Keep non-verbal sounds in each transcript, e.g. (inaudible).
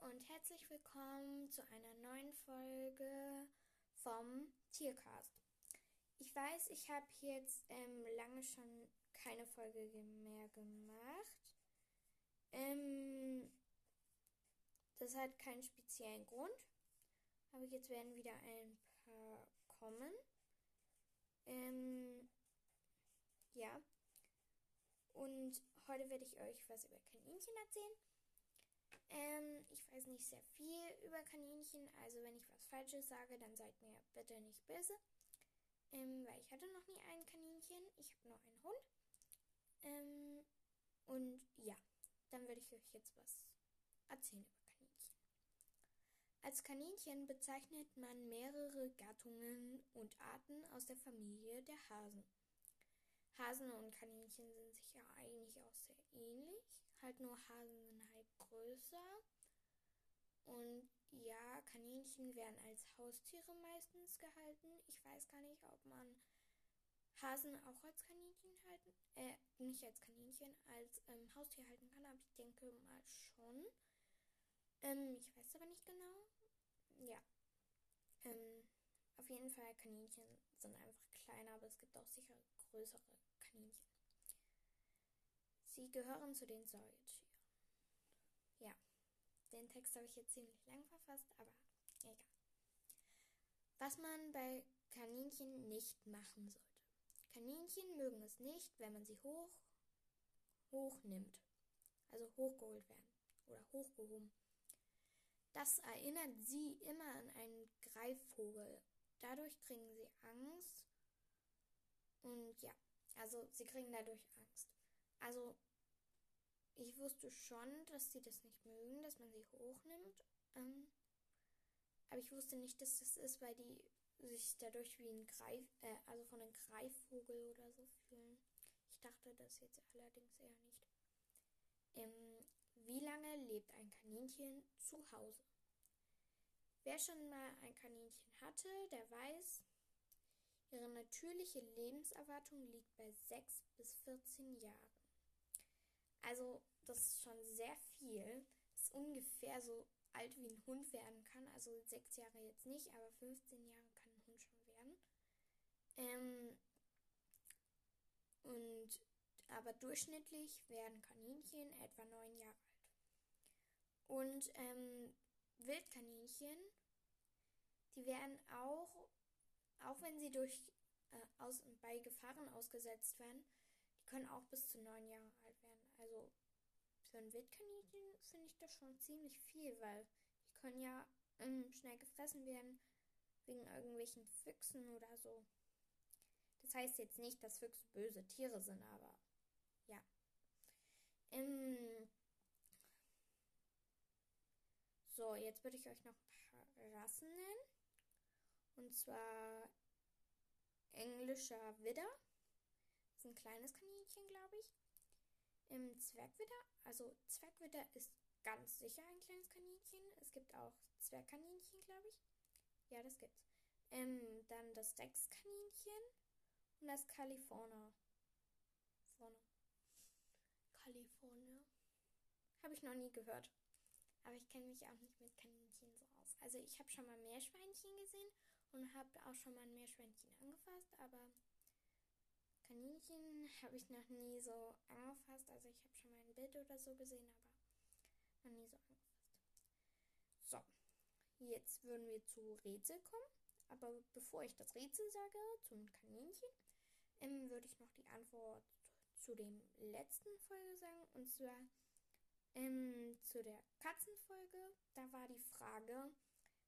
und herzlich willkommen zu einer neuen Folge vom Tiercast. Ich weiß, ich habe jetzt ähm, lange schon keine Folge mehr gemacht. Ähm, das hat keinen speziellen Grund, aber jetzt werden wieder ein paar kommen. Ähm, ja. Und heute werde ich euch was über Kaninchen erzählen. Ähm, ich weiß nicht sehr viel über Kaninchen, also wenn ich was Falsches sage, dann seid mir bitte nicht böse. Ähm, weil ich hatte noch nie ein Kaninchen, ich habe nur einen Hund. Ähm, und ja, dann würde ich euch jetzt was erzählen über Kaninchen. Als Kaninchen bezeichnet man mehrere Gattungen und Arten aus der Familie der Hasen. Hasen und Kaninchen sind sich ja eigentlich auch sehr ähnlich. Halt nur Hasen sind halt größer. Und ja, Kaninchen werden als Haustiere meistens gehalten. Ich weiß gar nicht, ob man Hasen auch als Kaninchen halten, äh, nicht als Kaninchen, als ähm, Haustier halten kann, aber ich denke mal schon. Ähm, ich weiß aber nicht genau. Ja. Ähm, auf jeden Fall, Kaninchen sind einfach kleiner, aber es gibt auch sicher größere Kaninchen. Sie gehören zu den Säugetieren. Ja, den Text habe ich jetzt ziemlich lang verfasst, aber egal. Was man bei Kaninchen nicht machen sollte. Kaninchen mögen es nicht, wenn man sie hoch, hoch nimmt. Also hochgeholt werden oder hochgehoben. Das erinnert sie immer an einen Greifvogel. Dadurch kriegen sie Angst. Und ja, also sie kriegen dadurch Angst. Also ich wusste schon, dass sie das nicht mögen, dass man sie hochnimmt. Ähm, aber ich wusste nicht, dass das ist, weil die sich dadurch wie ein Greif, äh, also von einem Greifvogel oder so fühlen. Ich dachte das jetzt allerdings eher nicht. Ähm, wie lange lebt ein Kaninchen zu Hause? Wer schon mal ein Kaninchen hatte, der weiß, ihre natürliche Lebenserwartung liegt bei 6 bis 14 Jahren. Also, das ist schon sehr viel. Das ist ungefähr so alt wie ein Hund werden kann. Also sechs Jahre jetzt nicht, aber 15 Jahre kann ein Hund schon werden. Ähm, und aber durchschnittlich werden Kaninchen etwa neun Jahre alt. Und ähm, Wildkaninchen, die werden auch, auch wenn sie durch äh, aus, bei Gefahren ausgesetzt werden, die können auch bis zu neun Jahre alt werden. Also für ein Wildkaninchen finde ich das schon ziemlich viel, weil die können ja ähm, schnell gefressen werden wegen irgendwelchen Füchsen oder so. Das heißt jetzt nicht, dass Füchse böse Tiere sind, aber ja. Ähm, so, jetzt würde ich euch noch ein paar Rassen nennen. Und zwar englischer Widder. Das ist ein kleines Kaninchen, glaube ich. Im Zwergwitter, also Zwergwitter ist ganz sicher ein kleines Kaninchen. Es gibt auch Zwergkaninchen, glaube ich. Ja, das gibt's. Ähm, dann das Rexkaninchen und das California. Vorne. California. Habe ich noch nie gehört. Aber ich kenne mich auch nicht mit Kaninchen so aus. Also ich habe schon mal Meerschweinchen gesehen und habe auch schon mal ein Meerschweinchen angefasst, aber Kaninchen habe ich noch nie so angefasst. Also ich habe schon mal ein Bild oder so gesehen, aber noch nie so angefasst. So, jetzt würden wir zu Rätsel kommen. Aber bevor ich das Rätsel sage zum Kaninchen, ähm, würde ich noch die Antwort zu dem letzten Folge sagen. Und zwar ähm, zu der Katzenfolge. Da war die Frage,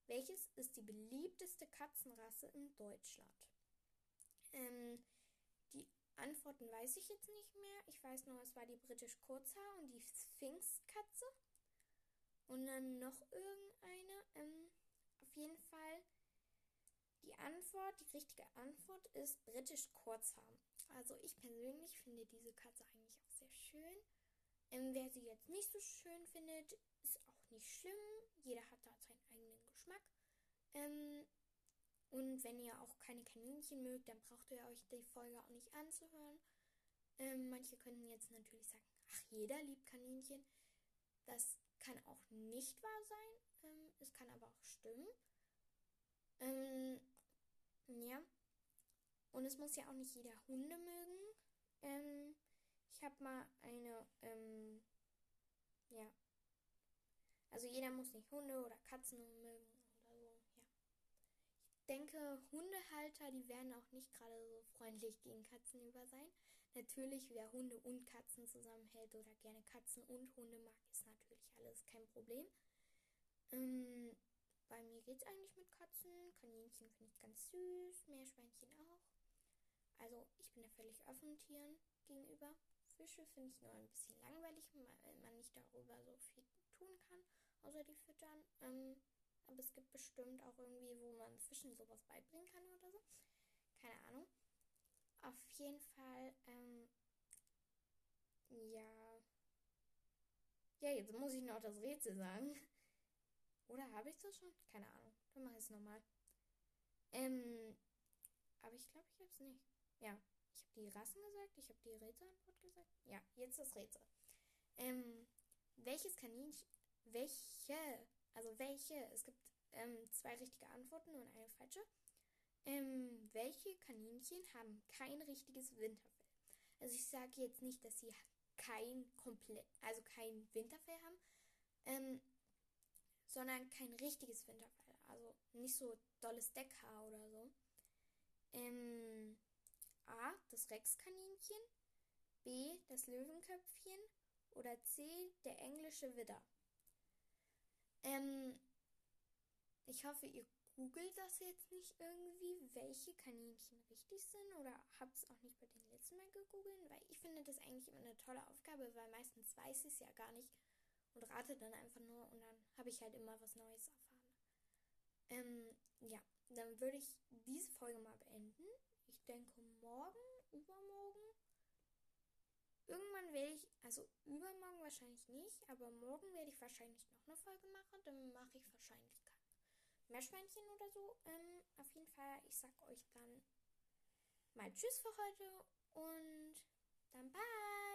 welches ist die beliebteste Katzenrasse in Deutschland? Ähm, die Antworten weiß ich jetzt nicht mehr. Ich weiß nur, es war die britisch Kurzhaar und die Sphinxkatze. Und dann noch irgendeine. Ähm, auf jeden Fall. Die Antwort, die richtige Antwort ist britisch Kurzhaar. Also ich persönlich finde diese Katze eigentlich auch sehr schön. Ähm, wer sie jetzt nicht so schön findet, ist auch nicht schlimm. Jeder hat da seinen eigenen Geschmack. Ähm, und wenn ihr auch keine Kaninchen mögt, dann braucht ihr euch die Folge auch nicht anzuhören. Ähm, manche könnten jetzt natürlich sagen, ach, jeder liebt Kaninchen. Das kann auch nicht wahr sein. Ähm, es kann aber auch stimmen. Ähm, ja. Und es muss ja auch nicht jeder Hunde mögen. Ähm, ich habe mal eine, ähm, ja. Also jeder muss nicht Hunde oder Katzen mögen oder so, ja. Ich denke, Hundehalter, die werden auch nicht gerade so freundlich gegen Katzen über sein. Natürlich, wer Hunde und Katzen zusammenhält oder gerne Katzen und Hunde mag, ist natürlich alles kein Problem. Ähm, bei mir geht es eigentlich mit Katzen. Kaninchen finde ich ganz süß, Meerschweinchen auch. Also ich bin da völlig offen Tieren gegenüber. Fische finde ich nur ein bisschen langweilig, weil man nicht darüber so viel tun kann, außer die füttern. Ähm, aber es gibt bestimmt auch irgendwie, wo man Fischen sowas beibringen kann oder so. Keine Ahnung. Auf jeden Fall, ähm, ja. Ja, jetzt muss ich noch das Rätsel sagen. (laughs) Oder habe ich das schon? Keine Ahnung. Dann mache ich es nochmal. Ähm, aber ich glaube, ich habe es nicht. Ja, ich habe die Rassen gesagt, ich habe die Rätselantwort gesagt. Ja, jetzt das Rätsel. Ähm, welches Kaninchen, welche, also welche, es gibt ähm, zwei richtige Antworten und eine falsche. Ähm, welche Kaninchen haben kein richtiges Winterfell? Also ich sage jetzt nicht, dass sie kein komplett, also kein Winterfell haben, ähm, sondern kein richtiges Winterfell. Also nicht so dolles Deckhaar oder so. Ähm, A, das Rexkaninchen, B, das Löwenköpfchen oder C, der englische Widder. Ähm, ich hoffe, ihr googelt das jetzt nicht irgendwie, welche Kaninchen richtig sind oder habt es auch nicht bei den letzten Mal gegoogelt, weil ich finde das eigentlich immer eine tolle Aufgabe, weil meistens weiß ich es ja gar nicht und rate dann einfach nur und dann habe ich halt immer was Neues erfahren. Ähm, ja, dann würde ich diese Folge mal beenden. Ich denke morgen, übermorgen. Irgendwann werde ich, also übermorgen wahrscheinlich nicht, aber morgen werde ich wahrscheinlich noch eine Folge machen. Dann mache ich wahrscheinlich Meerschweinchen oder so. Ähm, auf jeden Fall, ich sag euch dann mal Tschüss für heute und dann bye.